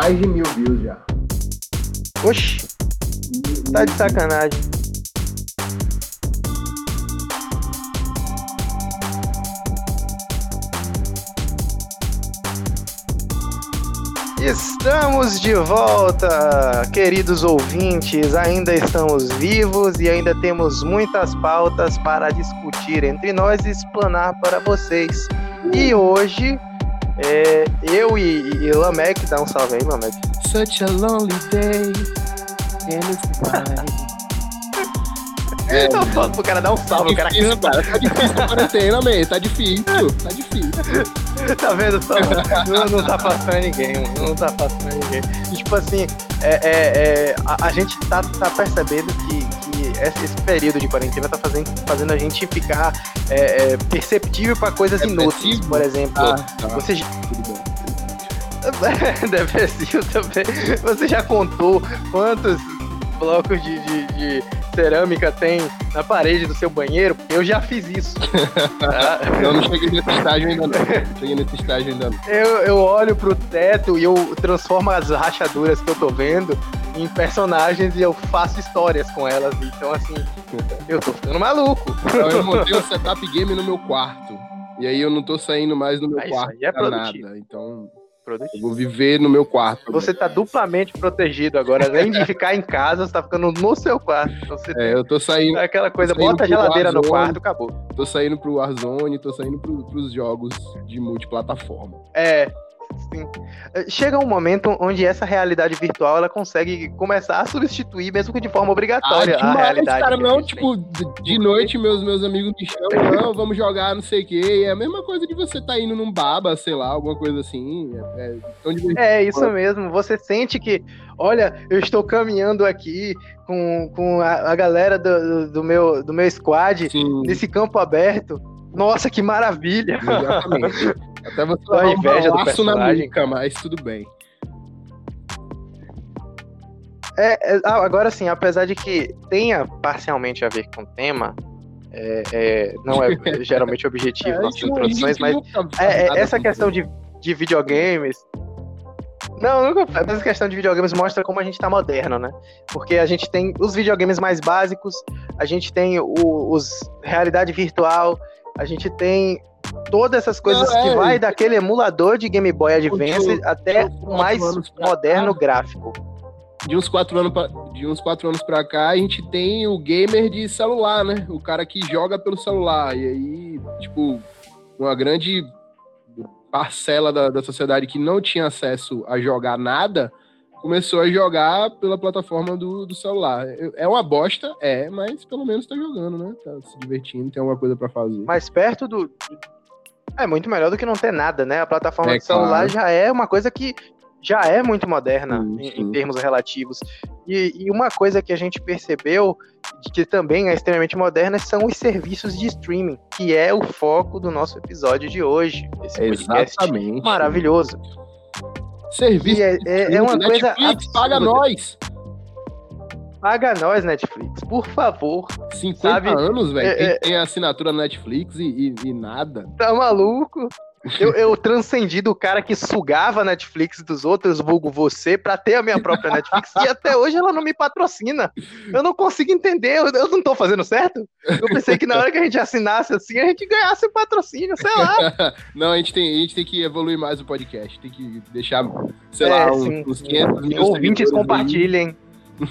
mais de mil views já. Oxi, tá de sacanagem. Estamos de volta, queridos ouvintes. Ainda estamos vivos e ainda temos muitas pautas para discutir entre nós e explanar para vocês. E hoje, é, eu e, e Lamek, dá um salve aí, Lamek. Such a lonely day. And it's fine. É, eu falo pro cara dar um salve, o cara canta. Tá difícil a quarentena, man. Tá difícil. Tá difícil. Tá vendo só? Não, não tá passando ninguém, mano. não tá passando ninguém. E, tipo assim, é, é, é, a, a gente tá, tá percebendo que esse, período de quarentena tá fazendo, fazendo a gente ficar é, é, perceptível pra coisas inúteis. Depressivo? Por exemplo, Ah, tá. você. Depressivo também. Você já contou quantos blocos de, de- de cerâmica tem na parede do seu banheiro? Eu já fiz isso. tá? Eu não cheguei nesse estágio ainda não. Não cheguei nesse estágio ainda não. Eu, eu olho pro teto e eu transformo as rachaduras que eu tô vendo em personagens e eu faço histórias com elas. Então, assim, eu tô ficando maluco. Então eu montei um setup game no meu quarto. E aí eu não tô saindo mais no meu Ah, isso quarto aí é pra produtivo. nada. Então eu vou viver no meu quarto. Você tá duplamente protegido agora. Além de ficar em casa, você tá ficando no seu quarto. Então, você É, eu tô saindo, tem aquela coisa, saindo bota a geladeira no Warzone. quarto, acabou. tô saindo pro Warzone, tô saindo pro, pros jogos de multiplataforma. É. Sim. Chega um momento onde essa realidade virtual ela consegue começar a substituir, mesmo que de forma obrigatória, a demais, realidade. cara, a não, tipo, de- noite meus, meus amigos me chamam, não, vamos jogar não sei o quê. É a mesma coisa de você tá indo num baba, sei lá, alguma coisa assim. É, é tão divertido. É, isso mesmo. Você sente que, olha, eu estou caminhando aqui com, com a, a galera do, do- meu, do meu squad Assim, nesse campo aberto. Nossa, que maravilha! exatamente. Até você A levar um inveja do balaço na nuca, mas tudo bem. É, é, ah, agora sim, apesar de que tenha parcialmente a ver com o tema, é, é, não é geralmente o objetivo É, a não- a introduções, mas É, é, essa questão de, de videogames. Não, nunca. Mas essa questão de videogames mostra como a gente tá moderno, né? Porque a gente tem os videogames mais básicos, a gente tem o- os realidade virtual, a gente tem todas essas coisas Não, que é. vai daquele emulador de Game Boy Advance Continua- até o mais moderno cá. gráfico. de uns quatro anos pra, de uns quatro anos pra cá, a gente tem o gamer de celular, né? O cara que joga pelo celular. E aí, tipo, uma grande parcela da, da sociedade que não tinha acesso a jogar nada começou a jogar pela plataforma do, do celular. É uma bosta, é, mas pelo menos tá jogando, né? Tá se divertindo, tem alguma coisa pra fazer. Mas perto do. É muito melhor do que não ter nada, né? A plataforma É, de celular claro. já é uma coisa que já é muito moderna Sim, em, sim. em termos relativos. E, e uma coisa que a gente percebeu, de que também é extremamente moderna, são os serviços de streaming, que é o foco do nosso episódio de hoje. Esse Exatamente. maravilhoso. Serviço. E é, é- é uma coisa. Netflix, paga nós! Paga nós, Netflix, por favor. 50 Sabe? anos, velho. É, Quem é- tem assinatura na Netflix e, e- e nada. Tá maluco? Eu, eu transcendi do cara que sugava a Netflix dos outros, vulgo você, pra ter a minha própria Netflix. e até hoje ela não me patrocina. Eu não consigo entender. Eu, eu não tô fazendo certo? Eu pensei que na hora que a gente assinasse assim, a gente ganhasse o patrocínio, sei lá. Não, a gente, tem, a gente tem que evoluir mais o podcast. Tem que deixar, sei É, lá, uns, sim, uns sim. 500 mil Ouvintes compartilhem.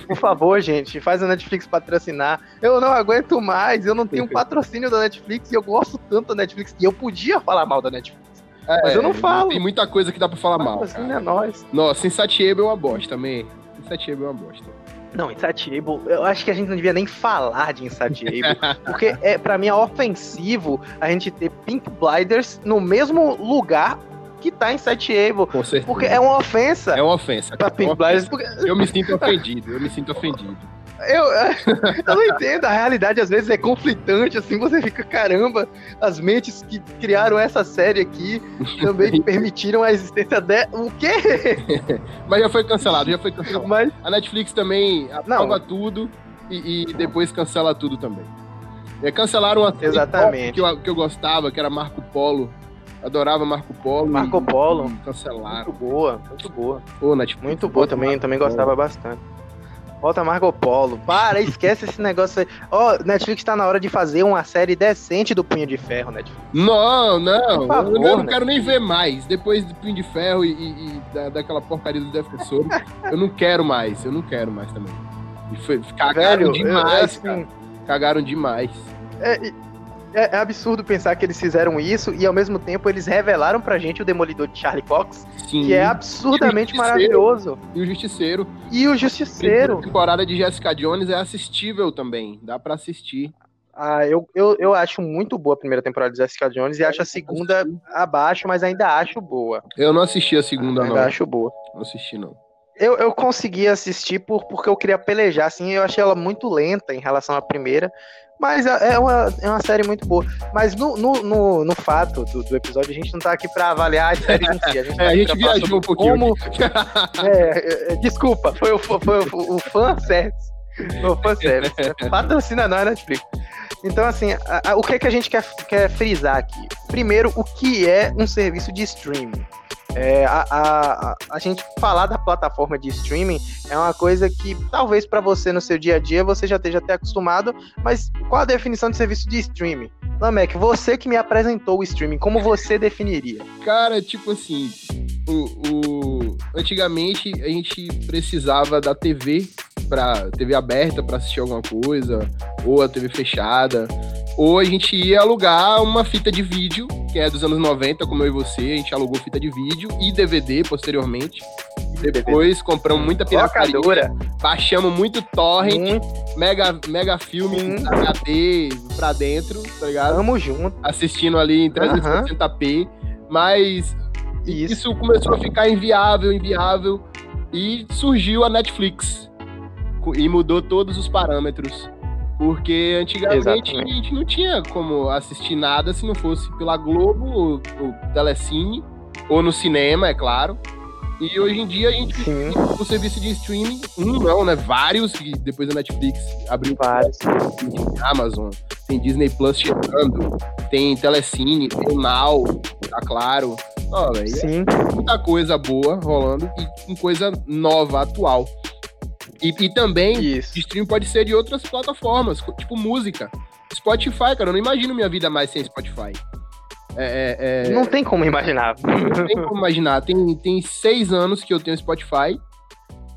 Por favor, gente, faz a Netflix patrocinar. Eu não aguento mais, eu não tenho patrocínio da Netflix e eu gosto tanto da Netflix. E eu podia falar mal da Netflix. É, mas eu não falo. Tem muita coisa que dá pra falar mal. Patrocínio Cara. é nós. Nossa, Insatiable é uma bosta também. Insatiable é uma bosta. Não, Insatiable, eu acho que a gente não devia nem falar de Insatiable, porque é para mim é ofensivo a gente ter Pink Blinders no mesmo lugar que tá Insatiable, Com certeza. porque é uma ofensa É uma ofensa. pra cara, é Pink uma Blinders, porque Eu me sinto ofendido. Eu me sinto ofendido. Eu, eu não entendo, a realidade às vezes é conflitante, assim, você fica, caramba, as mentes que criaram essa série aqui também permitiram a existência de... O quê? Mas já foi cancelado, já foi cancelado. Mas, A Netflix também aprova tudo e, e depois cancela tudo também. É, cancelaram uma série Exatamente. que eu, que eu gostava, que era Marco Polo, Adorava Marco Polo. Marco Polo. Cancelaram. Muito boa, muito boa. Pô, Netflix, Muito boa também, Marco também Polo. gostava bastante. Volta Marco Polo. Para, esquece esse negócio aí. Ó, Netflix tá na hora de fazer uma série decente do Punho de Ferro, Netflix. Não, não. Favor, eu não né? quero nem ver mais. Depois do Punho de Ferro e, e- e da, daquela porcaria do Defensor, eu não quero mais. Eu não quero mais também. E foi, cagaram Velho, demais, é, assim, cara. Cagaram demais. É, é- é absurdo pensar que eles fizeram isso e ao mesmo tempo eles revelaram pra gente o Demolidor de Charlie Cox, Sim. que é absurdamente E o Justiceiro. maravilhoso. E o Justiceiro. E o A Justiceiro. temporada de Jessica Jones é assistível também. Dá pra assistir. Ah, eu, eu, eu acho muito boa a primeira temporada de Jessica Jones e acho a segunda abaixo, mas ainda acho boa. Eu não assisti a segunda, Ainda não. acho boa. Não assisti, não. Eu, eu consegui assistir por, porque eu queria pelejar, assim, eu achei ela muito lenta em relação à primeira, mas é é uma, é uma série muito boa. Mas no, no, no, no fato do, do episódio, a gente não tá aqui pra avaliar a série em si, a gente, tá É, a gente viajou um pouquinho. Como... É, é, desculpa, foi o, foi o, o fanservice. O fanservice. Patrocina nós, Netflix. Então, assim, a- a- o que, é que a gente quer, quer frisar aqui? Primeiro, o que é um serviço de streaming? É, a, a, a- gente falar da plataforma de streaming é uma coisa que talvez para você no seu dia a dia você já esteja até acostumado, mas qual a definição de serviço de streaming? Lamek, você que me apresentou o streaming, como você definiria? Cara, tipo assim, o, o- antigamente a gente precisava da TV para TV aberta para assistir alguma coisa, ou a TV fechada, ou a gente ia alugar uma fita de vídeo, que é dos anos 90, como eu e você, a gente alugou fita de vídeo e DVD posteriormente. Depois compramos muita pirataria, Locadora. baixamos muito torrent, Muito, mega, mega filme Sim. HD pra dentro, tá ligado? tamo junto. Assistindo ali em 360p, mas Isso. isso começou a ficar inviável, inviável, e surgiu a Netflix e mudou todos os parâmetros. Porque antigamente Exatamente. a gente não tinha como assistir nada se não fosse pela Globo, ou, ou Telecine, ou no cinema, é claro. E hoje em dia a gente Sim, o serviço de streaming, um não, né? Vários, que depois a Netflix abriu vários. tem Amazon, tem Disney Plus chegando, tem Telecine, tem o Now, tá claro. Velho, é Sim, muita coisa boa rolando e com coisa nova, atual. E, e também, isso. stream pode ser de outras plataformas, tipo música. Spotify, cara, eu não imagino minha vida mais sem Spotify. É, é, é, Não tem como imaginar. não tem como imaginar. Tem, tem seis anos que eu tenho Spotify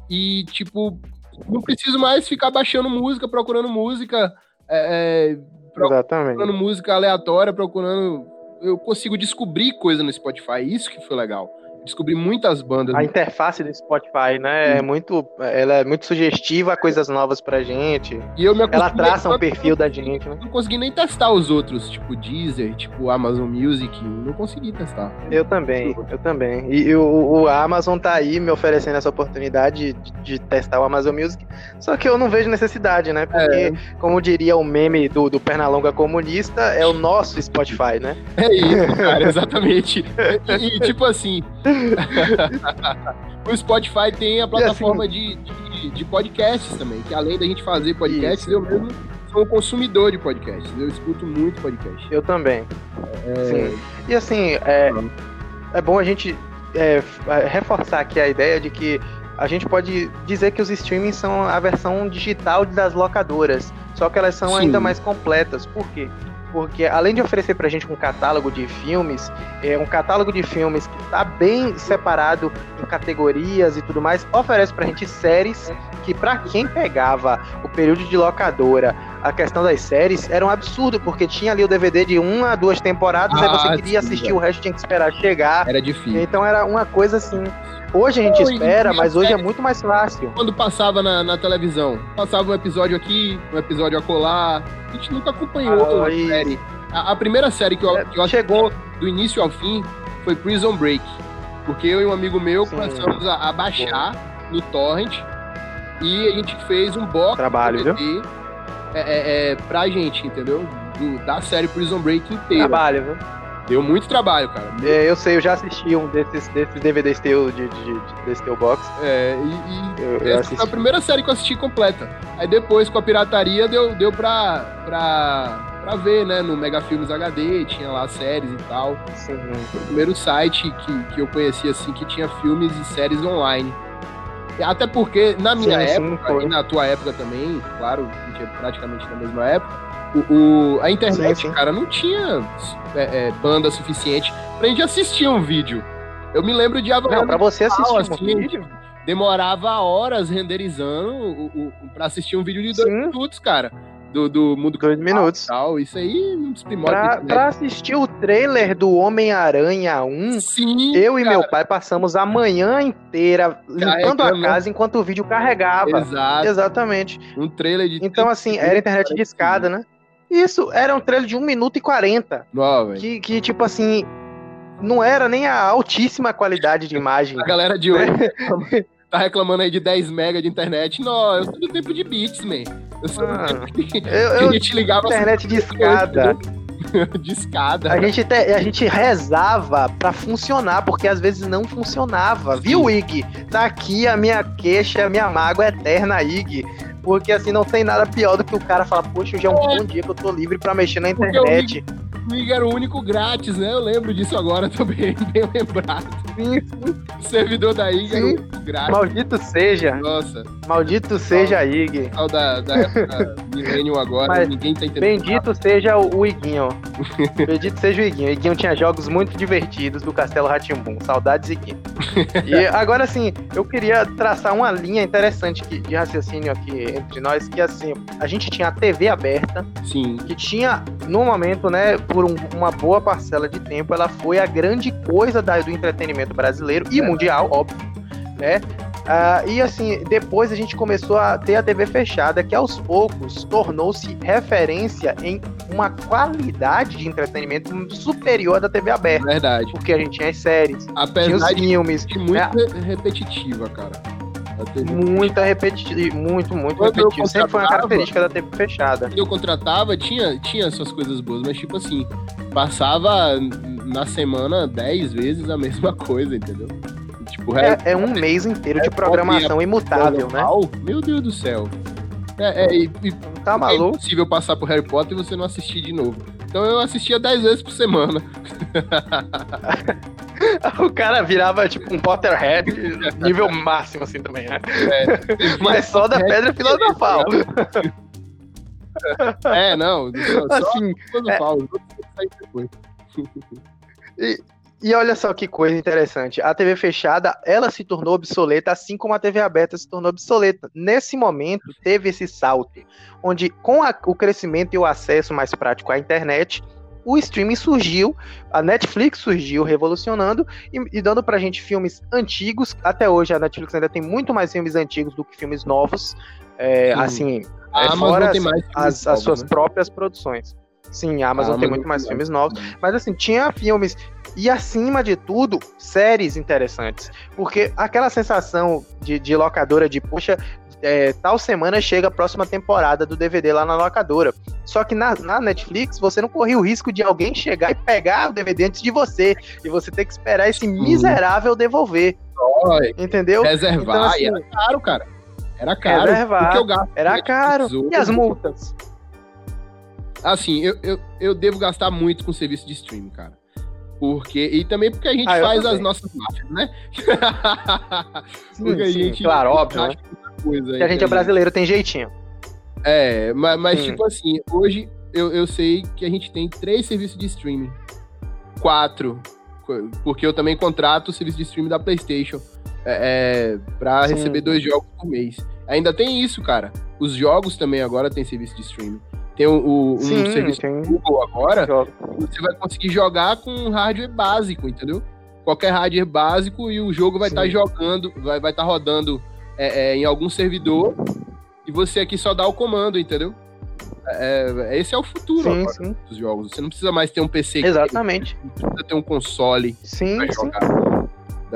e, tipo, não preciso mais ficar baixando música, procurando música, é, é, Exatamente. procurando música aleatória, procurando. Eu consigo descobrir coisa no Spotify. Isso que foi legal. Descobri muitas bandas. A interface do Spotify, né, é muito, ela é muito sugestiva a coisas novas pra gente. E eu me Ela traça um perfil da gente, né? Não consegui nem testar os outros, tipo Deezer, tipo Amazon Music. Não consegui testar. Eu também, eu também. E, e o, o Amazon tá aí me oferecendo essa oportunidade de, de testar o Amazon Music, só que eu não vejo necessidade, né? Porque, como diria o meme do, do Pernalonga comunista, é o nosso Spotify, né? É isso, cara, exatamente. E, e, tipo assim, o Spotify tem a plataforma de, de, de podcasts também, que além da gente fazer podcasts, Isso. eu mesmo sou um consumidor de podcasts. Eu escuto muito podcast. Eu também. É, Sim. E assim, é, é bom a gente é, é, reforçar aqui a ideia de que a gente pode dizer que os streamings são a versão digital das locadoras, só que elas são Sim. ainda mais completas. Por quê? Porque além de oferecer pra gente um catálogo de filmes, é um catálogo de filmes que tá bem separado em categorias e tudo mais, oferece pra gente séries que pra quem pegava o período de locadora, a questão das séries era um absurdo, porque tinha ali o DVD de uma a duas temporadas, aí você Ah, queria sim, assistir velho. o resto, tinha que esperar chegar. Era difícil. Então era uma coisa assim. Hoje a gente Não, espera, mas hoje é muito mais fácil. Quando passava na, na televisão, passava um episódio aqui, um episódio acolá. A gente nunca acompanhou Ah, a série. A, a primeira série que eu, que eu Chegou. do início ao fim foi Prison Break. Porque eu e um amigo meu Sim. começamos a, a baixar no Torrent e a gente fez um box Trabalho, DVD é, é, é, pra gente, entendeu? Do- da série Prison Break inteira. Trabalho, viu? Deu muito trabalho, cara. É, eu sei, eu já assisti um desses, desses DVDs teu, de, de- de- desse teu box. É, e, e Eu, eu essa foi a primeira série que eu assisti completa. Aí depois, com a pirataria, deu, deu pra, pra pra ver, né? No Mega Filmes HD, tinha lá séries e tal. Sim. Foi o primeiro site que, que eu conheci, assim, que tinha filmes e séries online. Até porque, na minha Sim, sim, época, foi. e na tua época também, claro, a gente é praticamente na mesma época, o, o- a internet, Sim, sim. cara, não tinha é, é, banda suficiente pra gente assistir um vídeo. Eu me lembro de Não, Havaiana pra você assistir assim, um vídeo, demorava horas renderizando o, o, pra assistir um vídeo de dois Sim. minutos, cara. Do, do mundo dois minutos. tal. Isso aí não da Pra, internet. pra assistir o trailer do Homem-Aranha 1, Sim, eu e cara, meu pai passamos a manhã inteira limpando a casa enquanto o vídeo carregava. Exato. Exatamente. Um trailer de. Então, assim, era internet de escada, né? Isso, era um trailer de 1 minuto e 40. Não, velho. Que, que, tipo assim, não era nem a altíssima qualidade de imagem. A galera de hoje tá reclamando aí de 10 mega de internet. Não, eu sou do tempo de bits, man. Eu sou Ah, do tempo que, que Eu, a eu gente ligava internet de escada. de escada. A gente, te- a gente rezava pra funcionar, porque às vezes não funcionava. Viu, Ig? Tá aqui a minha queixa, a minha mágoa eterna, Ig. Porque assim, não tem nada pior do que o cara falar, poxa, hoje é um bom dia que eu tô livre pra mexer na Porque internet. O Ig era o único grátis, né? Eu lembro disso agora também, bem lembrado. Sim, servidor da IG o Sim. grátis. Maldito seja, Nossa, maldito seja Ig. tal da, da época Millennium agora, Mas ninguém tá entendendo. Bendito seja o, o Iguinho. Bendito seja o Iguinho. O Iguinho tinha jogos muito divertidos do Castelo Ratimbum. Saudades, Iguinho. E agora, assim, eu queria traçar uma linha interessante que- de raciocínio aqui entre nós, que assim, a gente tinha a TV aberta, Sim, que tinha, no momento, né, por um- uma boa parcela de tempo, ela foi a grande coisa da- do entretenimento brasileiro e mundial, óbvio, né? Ah, e assim, depois a gente começou a ter a TV fechada, que aos poucos tornou-se referência em uma qualidade de entretenimento superior à da TV aberta. verdade. Porque a gente tinha as séries, tinha os Apesar de filmes, ser muito É. re- repetitiva, cara. Muita repetitiva, muito, muito Quando eu repetitivo. Sempre foi uma contratava- característica da TV fechada. que eu contratava tinha, tinha suas coisas boas, mas tipo assim, passava na semana 10 vezes a mesma coisa, entendeu? Tipo, É, é um mês inteiro de é, programação imutável, né? Meu Deus do céu. É, é, e, e Tá é maluco? impossível passar por Harry Potter e você não assistir de novo. Então eu assistia 10 vezes por semana. O cara virava tipo um Potterhead, nível máximo assim também, né? Mas só da pedra filosofal. É, não. Só, Assim, filosofal. saem depois. e olha só que coisa interessante. A TV fechada, ela se tornou obsoleta, assim como a TV aberta se tornou obsoleta. Nesse momento, teve esse salto, onde com a- o crescimento e o acesso mais prático à internet, o streaming surgiu, a Netflix surgiu revolucionando e, e dando pra gente filmes antigos. Até hoje a Netflix ainda tem muito mais filmes antigos do que filmes novos. É, Sim. assim, A É, Amazon fora tem mais as, as suas né? próprias produções. Sim, a Amazon A tem muito mais filmes novos. Mas assim, tinha filmes e acima de tudo, séries interessantes. Porque aquela sensação de, de locadora de, poxa, é, tal semana chega a próxima temporada do DVD lá na locadora. Só que na, na Netflix você não corria o risco de alguém chegar e pegar o DVD antes de você. E você ter que esperar esse miserável devolver. Olha, Entendeu? Reservar, Então, assim, era caro, cara. Era caro. Reservar, eu gasto Era caro. E as multas? Assim, eu, eu, eu devo gastar muito com serviço de streaming, cara. Porque, e também porque a gente Ah, faz as nossas né? Sim, porque a sim, gente claro, óbvio, né? Coisa. Que a gente é brasileiro, tem jeitinho. É, mas, mas tipo assim, hoje eu, eu sei que a gente tem três serviços de streaming. Quatro. Porque eu também contrato o serviço de streaming da PlayStation é, é, pra Sim. receber dois jogos por mês. Ainda tem isso, cara. Os jogos também agora tem serviço de streaming. Tem o, o- um Sim, serviço tem. Google agora, você vai conseguir jogar com um hardware básico, entendeu? Qualquer hardware básico e o jogo vai estar jogando, vai estar tá rodando é, é, em algum servidor e você aqui só dá o comando, entendeu? É, esse é o futuro Sim, agora sim. dos jogos. Você não precisa mais ter um PC, Exatamente. não precisa ter um console Sim, pra sim. jogar.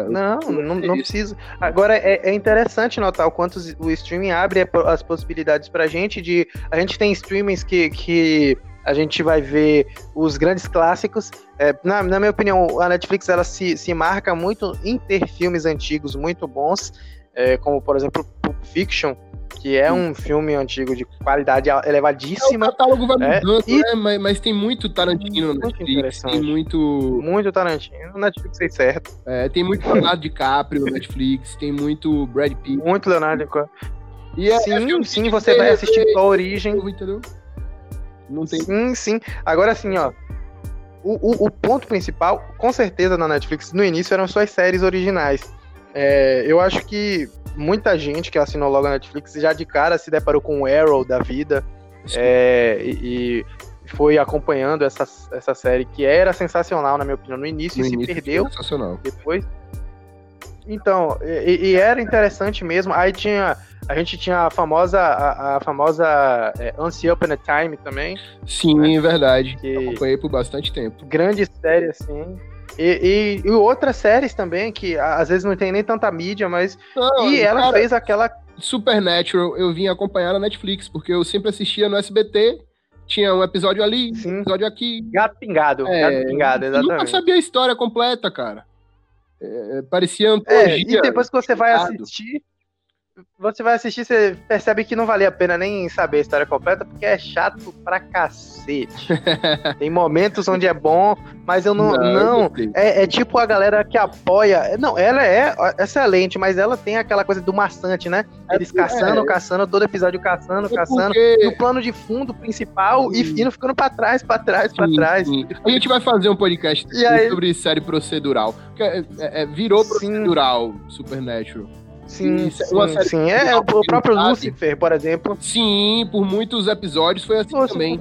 Não, não, não Isso. precisa. Agora, é, é interessante notar o quanto o streaming abre as possibilidades pra gente de... A gente tem streamings que, que a gente vai ver os grandes clássicos. É, na, na minha opinião, a Netflix ela se, se marca muito em ter filmes antigos muito bons, é, como, por exemplo, Pulp Fiction, que é um filme antigo de qualidade elevadíssima. É, o catálogo vai É, mudando, e- né? Mas, mas tem muito Tarantino no Muito Netflix, interessante. tem muito, Muito Tarantino, Netflix fez certo. é, tem muito Leonardo DiCaprio no Netflix, tem muito Brad Pitt. Muito Leonardo DiCaprio. E é, sim, sim, você tem vai assistir só a origem. entendeu? Não tem Sim, sim. Agora sim, ó. O, o, o ponto principal, com certeza, na Netflix, no início eram suas séries originais. É, eu acho que muita gente que assinou logo a Netflix já de cara se deparou com o Arrow da vida é, e, e foi acompanhando essa, essa série que era sensacional, na minha opinião, no início no e se início, perdeu Sensacional. depois. Então, e, e era interessante mesmo. Aí tinha. A gente tinha a famosa. A, a famosa é, Once Upon a Time também. Sim, é verdade. Que Acompanhei por bastante tempo. grande série, assim. E, e- e outras séries também, que às vezes não tem nem tanta mídia, mas. Não, e ela cara, fez aquela. Supernatural eu vim acompanhar na Netflix, porque eu sempre assistia no SBT, tinha um episódio ali, Sim. um episódio aqui. Gato pingado. É, gato pingado, eu nunca exatamente. sabia a história completa, cara. É, parecia É, antologia. e depois que você vai assistir. Você vai assistir, você percebe que não valia a pena nem saber a história completa, porque é chato pra cacete. tem momentos onde é bom, mas eu não. não gostei. É, é tipo a galera que apoia. Não, ela é excelente, mas ela tem aquela coisa do maçante, né? Eles É, caçando, é. caçando, todo episódio caçando, É caçando. porque- E o plano de fundo principal e indo ficando pra trás, pra trás, pra Sim, trás. sim. A gente vai fazer um podcast E aí- sobre série procedural. que é- é- é- virou Sim. procedural Supernatural. Sim, é sim, série sim. É, o não próprio. Lucifer, por exemplo. Sim, por muitos episódios foi assim Nossa, também.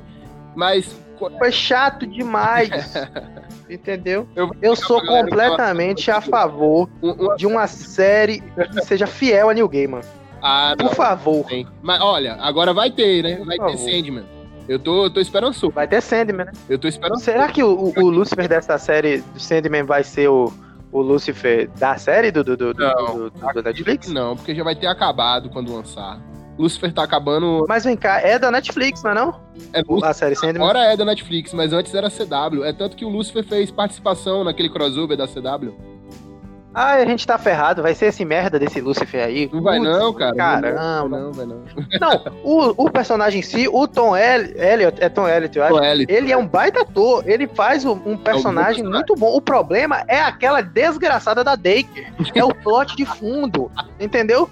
Mas Foi chato demais. Entendeu? Eu- Eu sou completamente a favor de uma série que seja fiel a New Gaiman. Ah, não, Por favor. tem. Mas olha, agora vai ter, né? Vai Por ter favor. Sandman. Eu tô, eu tô esperançoso. Vai ter Sandman, né? Eu tô esperando. Será que o, o- o Lucifer dessa série do Sandman vai ser o, o Lucifer da série do, do, do, Não. do- do- Netflix? Não, porque já vai ter acabado quando lançar. Lucifer tá acabando. Mas vem cá, é da Netflix, não é não? É A série Sandman? Agora é da Netflix, mas antes era CW. É tanto que o Lucifer fez participação naquele crossover da CW. Ah, a gente tá ferrado, vai ser esse merda desse Lucifer aí. Não vai Putz, não, cara. Caramba. Não, vai não. Não, o, o personagem em si, o Tom El- Elliot, é Tom Elliot, eu acho. Tom Elliot. Ele é um baita ator, ele faz um, um personagem personagem. muito bom. O problema é aquela desgraçada da Daker. É o plot de fundo, entendeu?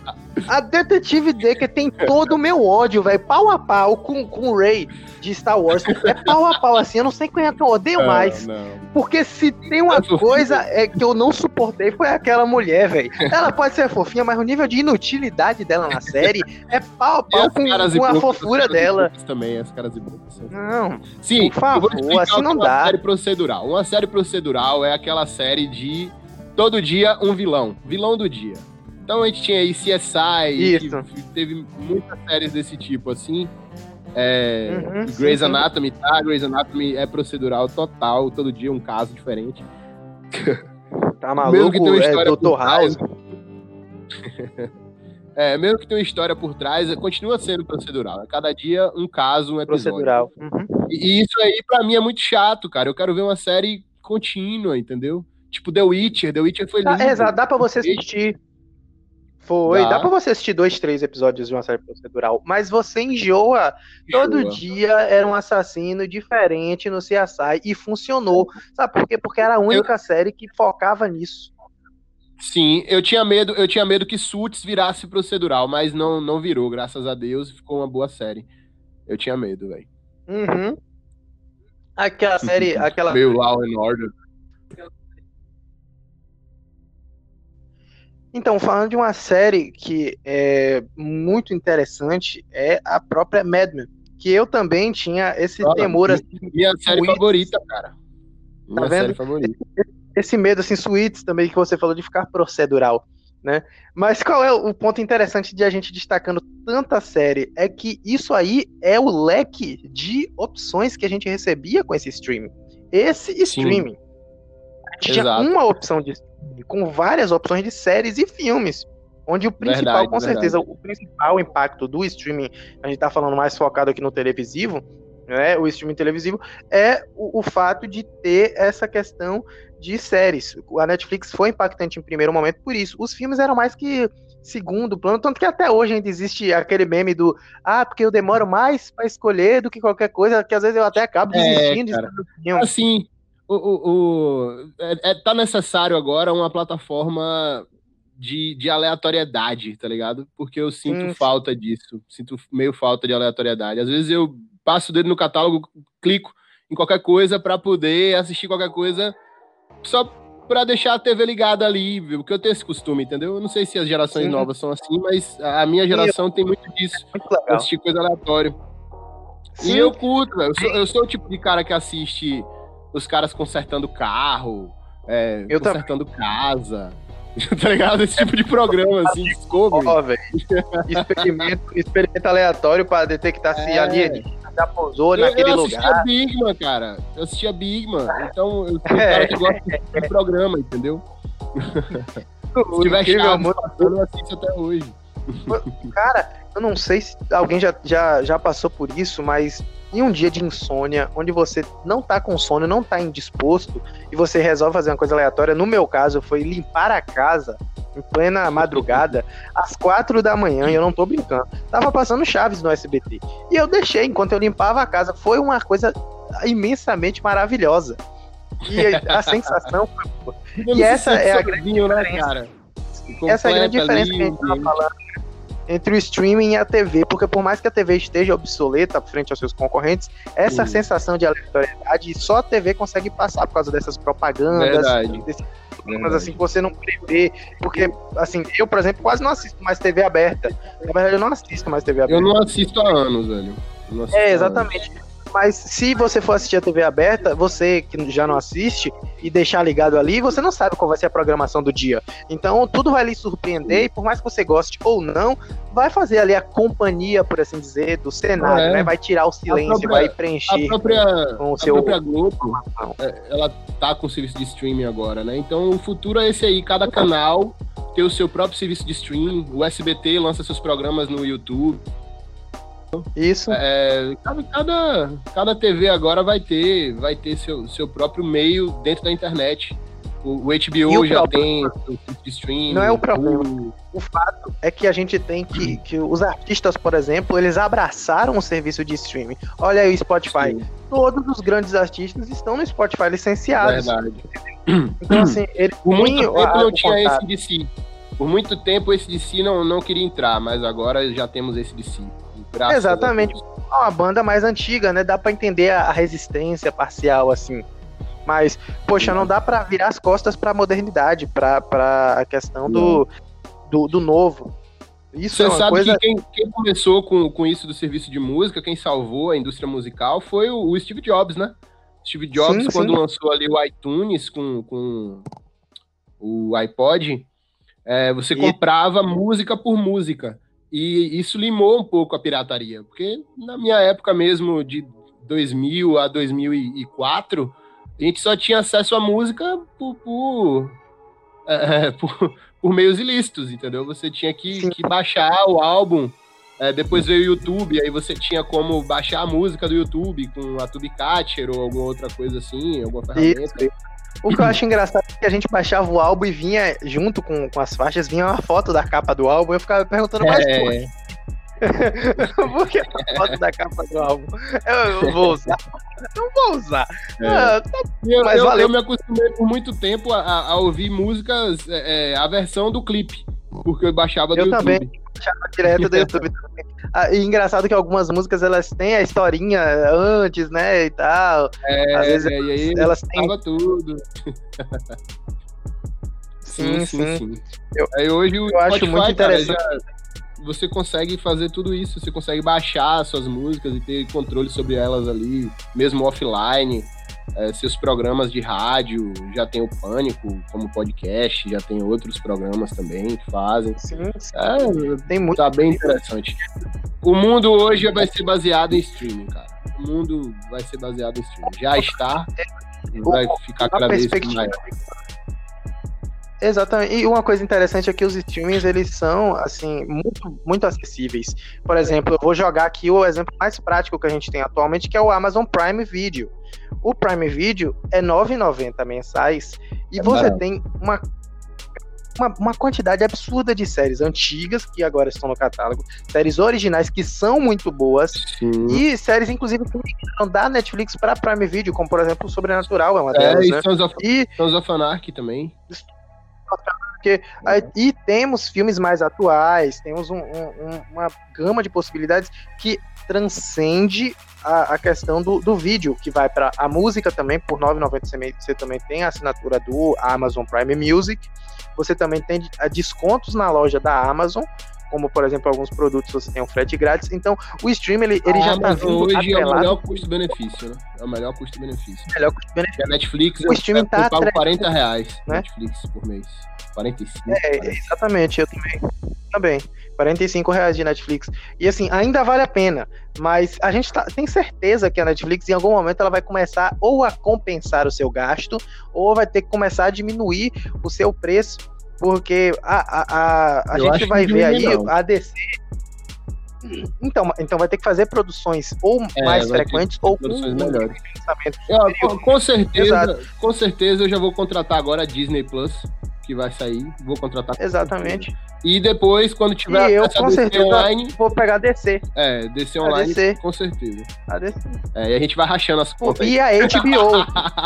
A detetive Daker tem todo o meu ódio, velho. Pau a pau com, com o Ray de Star Wars. É pau a pau assim, eu não sei quem é que eu odeio mais. Não, não. Porque se tem uma É coisa é que eu não suportei foi aquela mulher, velho. Ela pode ser fofinha, mas o nível de inutilidade dela na série é pau a pau com, com a fofura dela. Também, as caras e bocas. Não, Sim, Por favor, assim não é uma dá. série procedural. Uma série procedural é aquela série de todo dia um vilão. Vilão do dia. Então a gente tinha aí CSI, Isso. que teve muitas séries desse tipo, assim. É, Uhum, Grey's sim. Anatomy, tá? Grey's Anatomy é procedural total, todo dia um caso diferente. tá Mesmo maluco? que tenha uma É história Dr. por trás, House. É, mesmo que tenha uma história por trás, continua sendo procedural. É cada dia um caso, um episódio. Procedural. Uhum. E, e isso aí, pra mim, é muito chato, cara. Eu quero ver uma série contínua, entendeu? Tipo The Witcher. The Witcher foi lindo. Ah, exato, dá pra você assistir. Foi, dá. Dá. pra você assistir dois, três episódios de uma série procedural, mas você enjoa. Todo dia era um assassino diferente no CSI e funcionou. Sabe por quê? Porque era a única série que focava nisso. Sim, eu tinha medo, eu tinha medo que Suits virasse procedural, mas não, não virou, graças a Deus, ficou uma boa série. Eu tinha medo, velho. Uhum. Aquela série, aquela Meu Law and Order. Então, falando de uma série que é muito interessante, é a própria Mad Men. Que eu também tinha esse Ah, temor, assim, Minha série favorita, cara. Minha Tá vendo? série favorita. esse medo, assim, suítes também que você falou de ficar procedural, né? Mas qual é o ponto interessante de a gente destacando tanta série? É que isso aí é o leque de opções que a gente recebia com esse streaming. Esse streaming. Gente tinha Exato. uma opção de com várias opções de séries e filmes. Onde o principal, Verdade, com verdade. certeza, o principal impacto do streaming, a gente tá falando mais focado aqui no televisivo, né? O streaming televisivo, é o, o fato de ter essa questão de séries. A Netflix foi impactante em primeiro momento por isso. Os filmes eram mais que segundo plano, tanto que até hoje ainda existe aquele meme do ah, porque eu demoro mais para escolher do que qualquer coisa, que às vezes eu até acabo é, desistindo é, de Assim, o, o, o é, é, tá necessário agora uma plataforma de, de aleatoriedade, tá ligado? Porque eu sinto hum. falta disso, sinto meio falta de aleatoriedade. Às vezes eu passo o dedo no catálogo, clico em qualquer coisa para poder assistir qualquer coisa só para deixar a TV ligada ali, porque eu tenho esse costume, entendeu? Eu não sei se as gerações Sim. novas são assim, mas a minha geração tem muito disso, é assistir coisa aleatória. Sim. E eu curto, eu sou, eu sou o tipo de cara que assiste os caras consertando carro, é, eu consertando também. casa, tá ligado? Esse tipo de programa, assim, Discovery. Oh, experimento, experimento aleatório para detectar é. se alienígena já pousou eu, naquele lugar. Eu assistia Bigman, cara. Eu assistia Bigman. Então, eu sou um cara que gosta de programa, entendeu? se tiver chato eu assisto até hoje. Cara, eu não sei se alguém já, já, já passou por isso, mas em um dia de insônia, onde você não tá com sono, não tá indisposto, e você resolve fazer uma coisa aleatória, no meu caso foi limpar a casa em plena madrugada, às quatro da manhã, e eu não tô brincando. Tava passando Chaves no SBT. E eu deixei enquanto eu limpava a casa. Foi uma coisa imensamente maravilhosa. E a sensação foi. E essa é a grande né, diferença. Essa é a grande diferença que a gente tava falando entre o streaming e a TV, porque por mais que a TV esteja obsoleta frente aos seus concorrentes, essa sensação de aleatoriedade só a TV consegue passar por causa dessas propagandas, desses programas assim que você não prevê, porque assim, eu, por exemplo, quase não assisto mais TV aberta. Na verdade, eu não assisto mais TV aberta. Eu não assisto há anos, velho. É, exatamente. Mas se você for assistir a TV aberta, você que já não assiste e deixar ligado ali, você não sabe qual vai ser a programação do dia. Então tudo vai lhe surpreender e por mais que você goste ou não, vai fazer ali a companhia, por assim dizer, do cenário, é. né? Vai tirar o silêncio, própria, vai preencher a própria, com o seu... A própria Globo, é, ela tá com o serviço de streaming agora, né? Então o futuro é esse aí, cada canal ter o seu próprio serviço de streaming, o SBT lança seus programas no YouTube, isso. É, cada, cada, TV agora vai ter, vai ter seu, seu próprio meio dentro da internet. O, o HBO o já problema, tem o streaming. Não é o problema. O... o fato é que a gente tem que, que os artistas, por exemplo, eles abraçaram o serviço de streaming. Olha aí o Spotify. Sim. Todos os grandes artistas estão no Spotify licenciados. Verdade. Então, assim, ele Por muito tempo não tinha esse de si. Por muito tempo esse de si não, não queria entrar, mas agora já temos esse de si. Graças Exatamente. É uma banda mais antiga, né? Dá para entender a resistência parcial, assim. Mas, poxa, não dá para virar as costas para a modernidade, para a questão do, do, do, novo. Isso Você é sabe coisa... que quem, quem, começou com, com isso do serviço de música, quem salvou a indústria musical foi o, o Steve Jobs, né? Steve Jobs, sim, quando sim. lançou ali o iTunes com, com o iPod, é, você e... comprava música por música. E isso limou um pouco a pirataria, porque na minha época mesmo, de 2000 a 2004, a gente só tinha acesso à música por, por, é, por, por meios ilícitos, entendeu? Você tinha que, que baixar o álbum, é, depois veio o YouTube, aí você tinha como baixar a música do YouTube com a Tubecatcher ou alguma outra coisa assim, alguma ferramenta. Isso. O que eu acho engraçado é que a gente baixava o álbum e vinha, junto com, com as faixas, vinha uma foto da capa do álbum. Eu ficava perguntando, mais é... Por que a foto da capa do álbum? Eu, eu vou usar. Não vou usar. É. Ah, tá... eu, Mas eu, valeu. eu me acostumei por muito tempo a, a ouvir músicas, é, é, a versão do clipe, porque eu baixava do eu YouTube. Também direto do YouTube. Ah, e engraçado que algumas músicas elas têm a historinha antes, né? E tal. É, Às vezes é, e aí elas têm. tudo. sim, sim, sim. sim. Eu, aí hoje eu Spotify, acho muito interessante. Cara, já, você consegue fazer tudo isso, você consegue baixar suas músicas e ter controle sobre elas ali, mesmo offline é, seus programas de rádio, já tem o Pânico como podcast, já tem outros programas também que fazem. Sim, sim. É, tem muito. Tá bem interessante. O mundo hoje vai ser baseado em streaming, cara. O mundo vai ser baseado em streaming. Já está, vai ficar cada vez mais. Exatamente. E uma coisa interessante é que os streamings, eles são, assim, muito, muito acessíveis. Por exemplo, eu vou jogar aqui o exemplo mais prático que a gente tem atualmente, que é o Amazon Prime Video. O Prime Video é R$ 9,90 mensais e é você barato. tem uma uma, uma, quantidade absurda de séries antigas que agora estão no catálogo, séries originais que são muito boas Sim. e séries inclusive que migraram da Netflix para Prime Video, como por exemplo o Sobrenatural é uma é, delas, e né? Sons of, e Sons of Anarchy também. Porque, aí, e temos filmes mais atuais, temos um, um, uma gama de possibilidades que transcende a, a questão do, do vídeo, que vai para a música também, por R$ 9,90 você também tem a assinatura do Amazon Prime Music, você também tem descontos na loja da Amazon, como por exemplo alguns produtos você tem um frete grátis. Então o stream ele, ele já está vindo hoje atrelado. é o melhor custo-benefício, né? É o melhor custo-benefício. Melhor custo-benefício. A Netflix o streaming tá eu pago 40 reais né? Netflix por mês. 45. É, exatamente, eu também. Também. 45 reais de Netflix. E assim, ainda vale a pena. Mas a gente tá, tem certeza que a Netflix, em algum momento, ela vai começar ou a compensar o seu gasto, ou vai ter que começar a diminuir o seu preço. Porque a, a, a, a gente vai ver aí não. a DC. Então, então vai ter que fazer produções ou é, mais frequentes ou com melhores. É, com, com certeza, Exato. com certeza eu já vou contratar agora a Disney Plus que vai sair, vou contratar. Exatamente. E depois, quando tiver e eu, com certeza, online, vou pegar DC. É, DC online, DC. com certeza. A DC. É, e a gente vai rachando as contas. E aí. a HBO.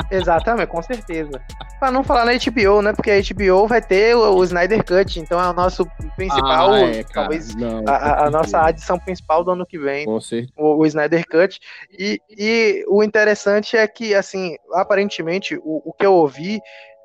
Exatamente, com certeza. Pra não falar na HBO, né? Porque a HBO vai ter o, o Snyder Cut, então é o nosso principal, ah, é, talvez não, a, a nossa adição principal do ano que vem. Com certeza. O, o Snyder Cut. E, e o interessante é que, assim, aparentemente, o, o que eu ouvi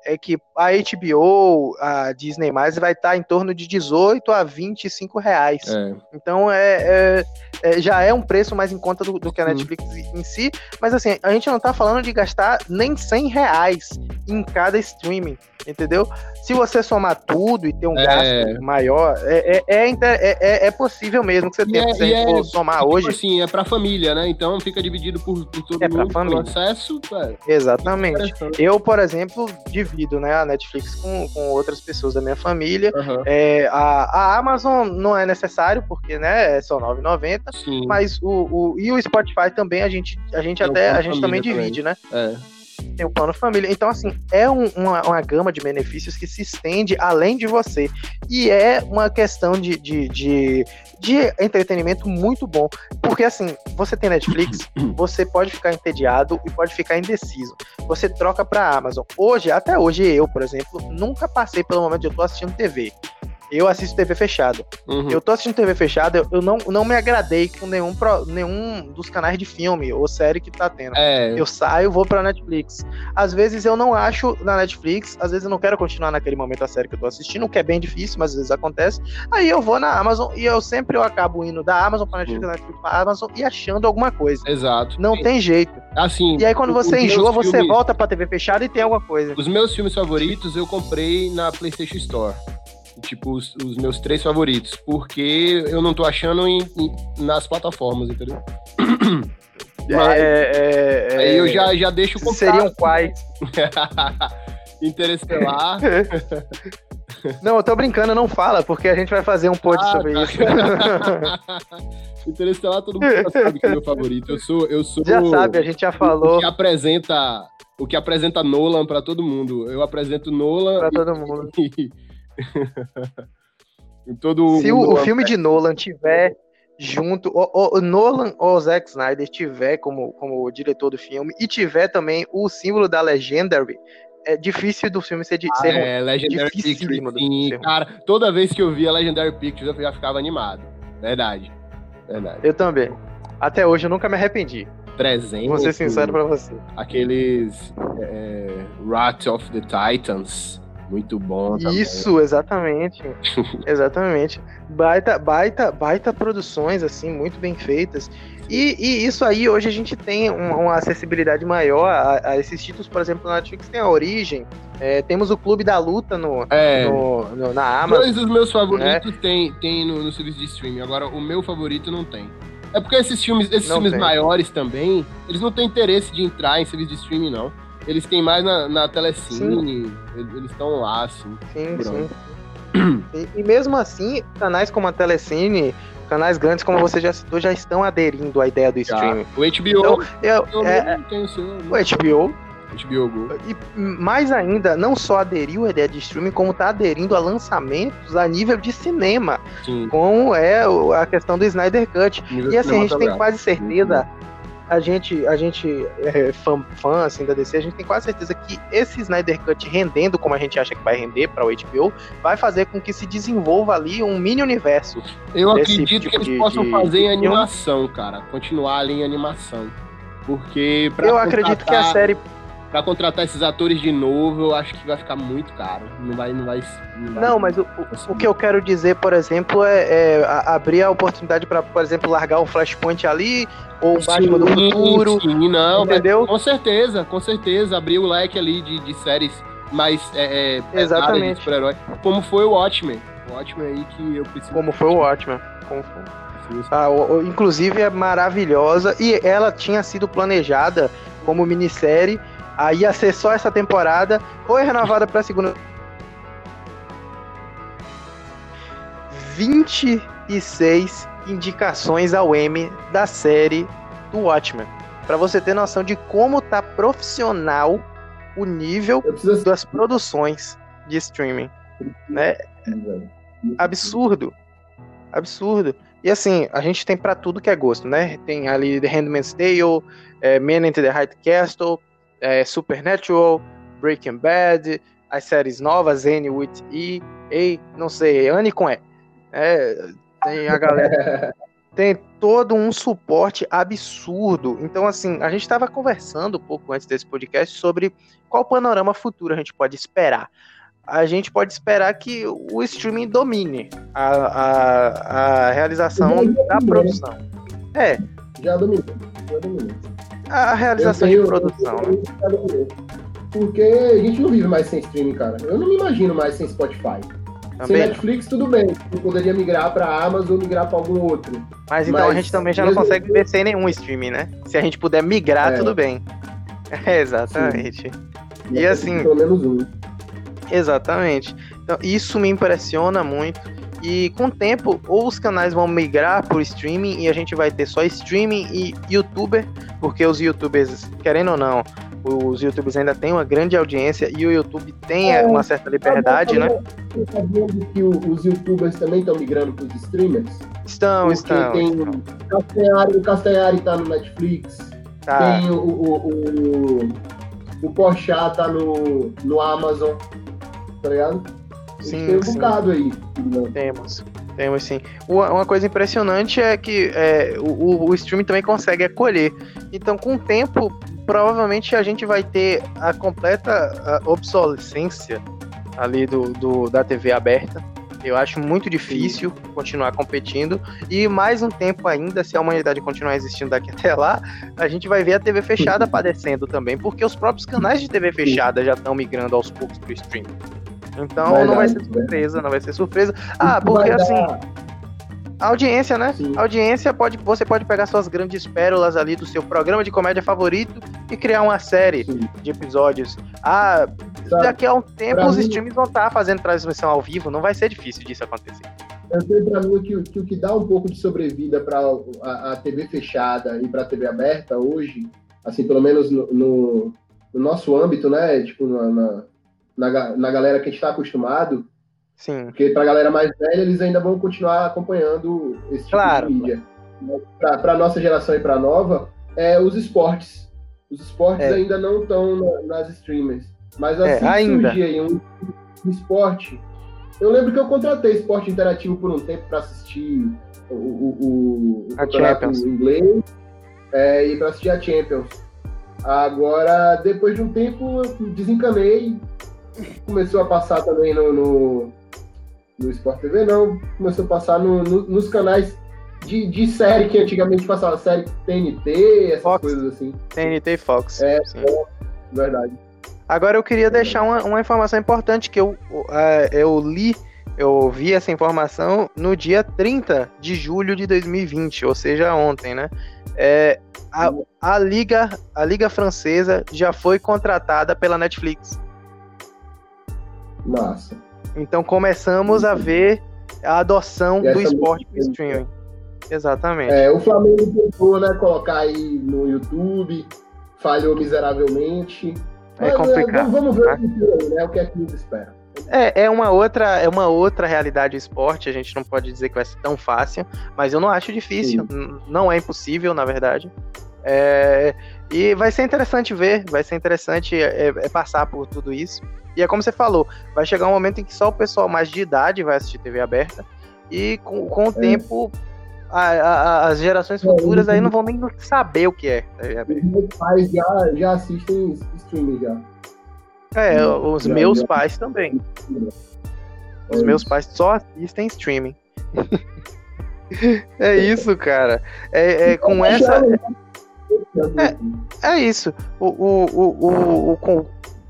é que a HBO, a Disney vai estar em torno de 18 a 25 reais. É. Então é, é, é, já é um preço mais em conta do, do que a Netflix hum. em si, mas assim, a gente não está falando de gastar nem 100 reais em cada streaming, entendeu? Se você somar tudo e ter um é. gasto maior, é, é, é, é, possível mesmo que você tenha, se a for somar tipo hoje. Assim, é para família, né? Então fica dividido por, por todo é mundo, família. acesso. Exatamente. Eu, por exemplo, divido né, a Netflix com, com outras pessoas da minha família. Uhum. É, a, a Amazon não é necessário, porque né, é só R$ 9,90. Mas o, o, e o Spotify também a gente, a gente até a gente também divide, também. né? É tem o plano família. Então, assim, é um, uma, uma gama de benefícios que se estende além de você. E é uma questão de, de, de, de entretenimento muito bom. Porque, assim, você tem Netflix, você pode ficar entediado e pode ficar indeciso. Você troca pra Amazon. Hoje, até hoje, eu, por exemplo, nunca passei pelo momento de eu tô assistindo TV eu assisto TV fechada. Uhum. Eu tô assistindo TV fechada, eu, não, não me agradei com nenhum, pro, nenhum dos canais de filme ou série que tá tendo. É. Eu saio, vou pra Netflix. Às vezes eu não acho na Netflix, às vezes eu não quero continuar naquele momento a série que eu tô assistindo, o que é bem difícil, mas às vezes acontece. Aí eu vou na Amazon e eu sempre eu acabo indo da Amazon pra Netflix, uhum. da Netflix pra Amazon e achando alguma coisa. Exato. Não Sim. tem jeito. Assim. E aí quando você enjoa, você filmes... volta pra TV fechada e tem alguma coisa. Os meus filmes favoritos eu comprei na PlayStation Store tipo, os, os, meus três favoritos, porque eu não tô achando em, em, nas plataformas, entendeu? É, Mas, é, é, aí eu já, já deixo o contato. Seriam quais? Interestelar. Não, eu tô brincando, não fala, porque a gente vai fazer um pod ah, sobre tá. isso. Interestelar, todo mundo já sabe que é meu favorito. Eu sou, eu sou. Já sabe, a gente já falou. O que apresenta, o que apresenta Nolan para todo mundo. Eu apresento Nolan. Para todo mundo. E, todo Se o, o filme de Nolan tiver junto, o, o, Nolan ou o Zack Snyder tiver como, como diretor do filme e tiver também o símbolo da Legendary, é difícil do filme ser, de, ah, ser é, Legendary Pictures, sim, cara, toda vez que eu via Legendary Pictures eu já ficava animado, verdade, verdade. Eu também, até hoje eu nunca me arrependi. Presente. Vou ser sincero pra você. Aqueles é, Wrath of the Titans, muito bom. Também. Isso, exatamente. exatamente. Baita, baita, baita produções, assim, muito bem feitas. E, e, isso aí, hoje a gente tem uma, uma acessibilidade maior a, a, esses títulos, por exemplo, na Netflix tem a Origem, é, temos o Clube da Luta no, é, no, no na Amazon. Dois dos meus favoritos né? tem, tem no, no, serviço de streaming, agora o meu favorito não tem. É porque esses filmes, esses filmes maiores também, eles não têm interesse de entrar em serviço de streaming, não. Eles têm mais na, na Telecine, eles estão lá, assim. Sim, sim. E, e, mesmo assim, canais como a Telecine, canais grandes, como você já citou, já estão aderindo à ideia do streaming. O HBO. Então, eu, é, o, seu, o HBO. HBO Go. E mais ainda, não só aderiu à ideia de streaming, como está aderindo a lançamentos a nível de cinema. Sim. Como é a questão do Snyder Cut. E assim, a gente tem quase certeza a gente, a gente é fã, fã assim, da DC, a gente tem quase certeza que esse Snyder Cut rendendo como a gente acha que vai render para o HBO, vai fazer com que se desenvolva ali um mini universo. Eu acredito tipo que eles de, possam de, fazer de, em animação, cara, continuar ali em animação. Porque Eu acredito que a série para contratar esses atores de novo, eu acho que vai ficar muito caro. Não vai, não vai. Não, vai, não mas o, o que eu quero dizer, por exemplo, é, é abrir a oportunidade para, por exemplo, largar um Flashpoint ali ou um sim, Batman do futuro. Sim, não, entendeu? Com certeza, com certeza, abrir o leque ali de, de séries mais é, é, Exatamente. super-herói. Como foi o Watchmen. O Watchmen aí que eu preciso. Como foi o Watchmen. Como foi. Ah, o, o, inclusive é maravilhosa e ela tinha sido planejada como minissérie Aí ia ser só essa temporada, foi renovada para a segunda. 26 indicações ao M da série do Watchmen. Para você ter noção de como tá profissional o nível preciso... das produções de streaming, né? Absurdo. Absurdo. E assim, a gente tem para tudo que é gosto, né? Tem ali The Handmaid's Tale, é, Man into the High Castle, é, Supernatural, Breaking Bad, as séries novas, N with E, E, não sei, Anne com E. É, tem a galera. tem todo um suporte absurdo. Então, assim, a gente estava conversando um pouco antes desse podcast sobre qual panorama futuro a gente pode esperar. A gente pode esperar que o streaming domine a, a, a realização da produção. É. Já dominou. Já dominou a realização tenho, de produção, né? Porque a gente não vive mais sem streaming, cara. Eu não me imagino mais sem Spotify. Também sem Netflix, tudo bem. Eu poderia migrar para Amazon ou migrar para algum outro. Mas então Mas, a gente também já não consegue viver sem nenhum streaming, né? Se a gente puder migrar, é. tudo bem. É, exatamente. Sim. E assim. Pelo menos um. Exatamente. Então, isso me impressiona muito. E com o tempo, ou os canais vão migrar para o streaming e a gente vai ter só streaming e youtuber, porque os youtubers, querendo ou não, os youtubers ainda têm uma grande audiência e o YouTube tem é, uma certa liberdade, né? Você tá vendo que os youtubers também estão migrando para os streamers? Estão, porque estão. Tem estão. Castanhari, o Castanhari tá no Netflix, tá. tem o, o, o, o Porchat tá no, no Amazon, tá ligado? Sim, tem um sim. bocado aí. Temos. Temos sim. Uma coisa impressionante é que é, o, o streaming também consegue acolher. Então, com o tempo, provavelmente a gente vai ter a completa obsolescência ali do, do, da TV aberta. Eu acho muito difícil continuar competindo. E mais um tempo ainda, se a humanidade continuar existindo daqui até lá, a gente vai ver a TV fechada padecendo também, porque os próprios canais de TV fechada já estão migrando aos poucos para o streaming. Então vai não vai ser surpresa, não vai ser surpresa. Ah, porque assim. A audiência, né? Sim. A audiência pode. Você pode pegar suas grandes pérolas ali do seu programa de comédia favorito e criar uma série Sim. de episódios. Ah, daqui a um tempo os mim, streams vão estar fazendo transmissão ao vivo, não vai ser difícil disso acontecer. Eu sei pra mim que, que o que dá um pouco de sobrevida para a, a, TV fechada e para a TV aberta hoje, assim, pelo menos no, no, no nosso âmbito, né? Tipo, na, na na, na galera que está acostumado. Sim. Porque para a galera mais velha, eles ainda vão continuar acompanhando esse tipo claro, de mídia. Para a nossa geração e para a nova, é os esportes. Os esportes é. ainda não estão na, nas streamers. Mas é, assim é, que surgir aí um, um, esporte. Eu lembro que eu contratei esporte interativo por um tempo para assistir o, o, o, o campeonato inglês é, e para assistir a Champions. Agora, depois de um tempo, eu desencanei começou a passar também no, no, no Sport TV, não. Começou a passar no, no, nos canais de, de série que antigamente passava, série TNT, essas Fox. coisas assim. TNT e Fox. É, é, verdade. Agora eu queria deixar uma, uma informação importante que eu, uh, eu li eu vi essa informação no dia 30 de julho de 2020, ou seja, ontem, né? É, a, a, Liga, a Liga Francesa já foi contratada pela Netflix. Nossa. Então começamos a ver a adoção do esporte para streaming. Exatamente. É, o Flamengo tentou, né, colocar aí no YouTube, falhou miseravelmente. É Mas, complicado. É, vamos ver né? né, o que é que nos espera. É, é uma outra, é uma outra realidade do esporte. A gente não pode dizer que vai ser tão fácil, mas eu não acho difícil. Não é impossível, na verdade. É, e vai ser interessante ver, vai ser interessante é, é, passar por tudo isso. E é como você falou, vai chegar um momento em que só o pessoal mais de idade vai assistir TV aberta e com, com o é. tempo a, a, as gerações é, futuras aí não vão nem saber o que é TV aberta. Meus pais já, já assistem streaming já. É, os já, meus já. pais também. Os é meus pais só assistem streaming. é isso, cara. É, é com essa. É, é isso. O, o, o,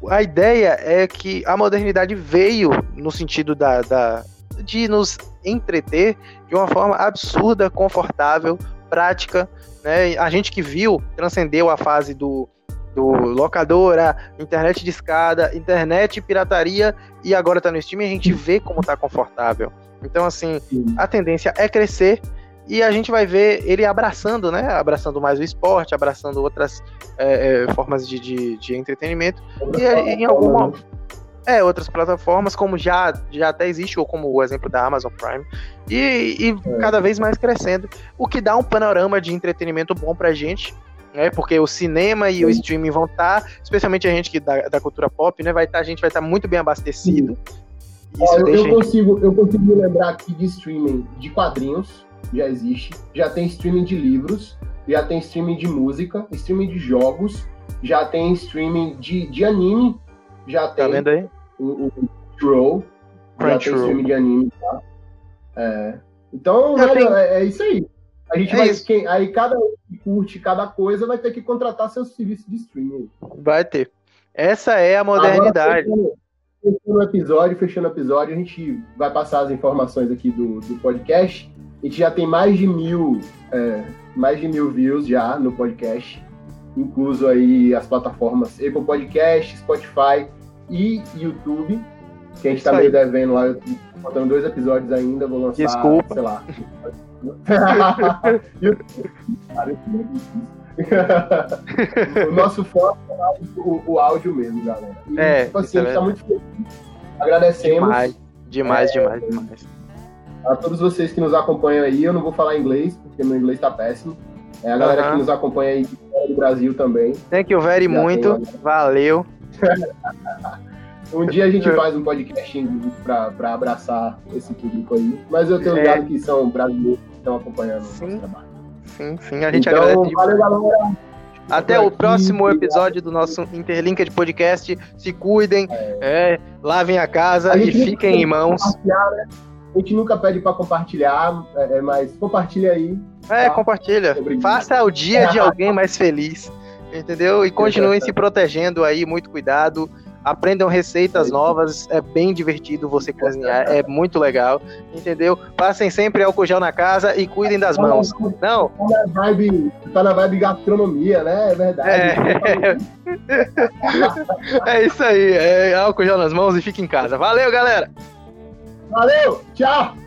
o, a ideia é que a modernidade veio no sentido da, da, de nos entreter de uma forma absurda, confortável, prática. Né? A gente que viu, transcendeu a fase do, do locadora, internet de escada, internet pirataria e agora está no streaming, a gente vê como está confortável. Então, assim, a tendência é crescer e a gente vai ver ele abraçando, né? Abraçando mais o esporte, abraçando outras é, é, formas de, de, de, entretenimento. E em alguma. É, outras plataformas, como já, já até existe, ou como o exemplo da Amazon Prime, e, e é. cada vez mais crescendo, o que dá um panorama de entretenimento bom pra gente, né? Porque o cinema e Sim. o streaming vão estar, tá, especialmente a gente que da, da cultura pop, né? Vai tá, a gente vai estar tá muito bem abastecido. eu, eu, consigo, eu consigo lembrar aqui de streaming de quadrinhos, já existe. Já tem streaming de livros, já tem streaming de música, streaming de jogos, já tem streaming de, de anime, já tá tem. Vendo aí? O, o Crunchyroll, já tem streaming de anime, tá? É. Então, velho, é, é, isso aí. A gente é vai. Quem, aí cada um que curte cada coisa vai ter que contratar seu serviço de streaming. Vai ter. Essa é a modernidade. Agora, fechando o episódio, fechando o episódio, a gente vai passar as informações aqui do, do podcast. A gente já tem mais de mil, é, mais de mil views já no podcast, incluso aí as plataformas Apple Podcast, Spotify e YouTube, que a gente está meio devendo lá, faltando dois episódios ainda, vou lançar, Desculpa. sei lá. o nosso foco é o, o, áudio mesmo, galera. E, é, tipo assim, a gente é tá muito feliz. Agradecemos. Demais, demais, é, demais, demais. A todos vocês que nos acompanham aí, eu não vou falar inglês, porque meu inglês tá péssimo. É a galera que nos acompanha aí do Brasil também. Thank you very Já muito. Tem, Valeu. um dia a gente faz um podcast para abraçar esse público aí. Mas eu tenho é. ligado que são brasileiros que estão acompanhando sim. o nosso trabalho. Sim, sim, a gente então, agradece. Valeu, galera. Até o próximo episódio do nosso Interlinked Podcast. Se cuidem, é. É, lavem a casa a e fiquem em mãos. Né? A gente nunca pede para compartilhar, é, é, mas compartilha aí. É, tá? compartilha. Faça o dia de alguém mais feliz. Entendeu? E continuem se protegendo aí, muito cuidado. Aprendam receitas novas, é bem divertido você cozinhar, é muito legal, entendeu? Passem sempre álcool gel na casa e cuidem das mãos. Não. Tá na vibe, tá na vibe gastronomia, né? É verdade. É, é isso aí, é álcool gel nas mãos e fique em casa. Valeu, galera! Valeu, tchau!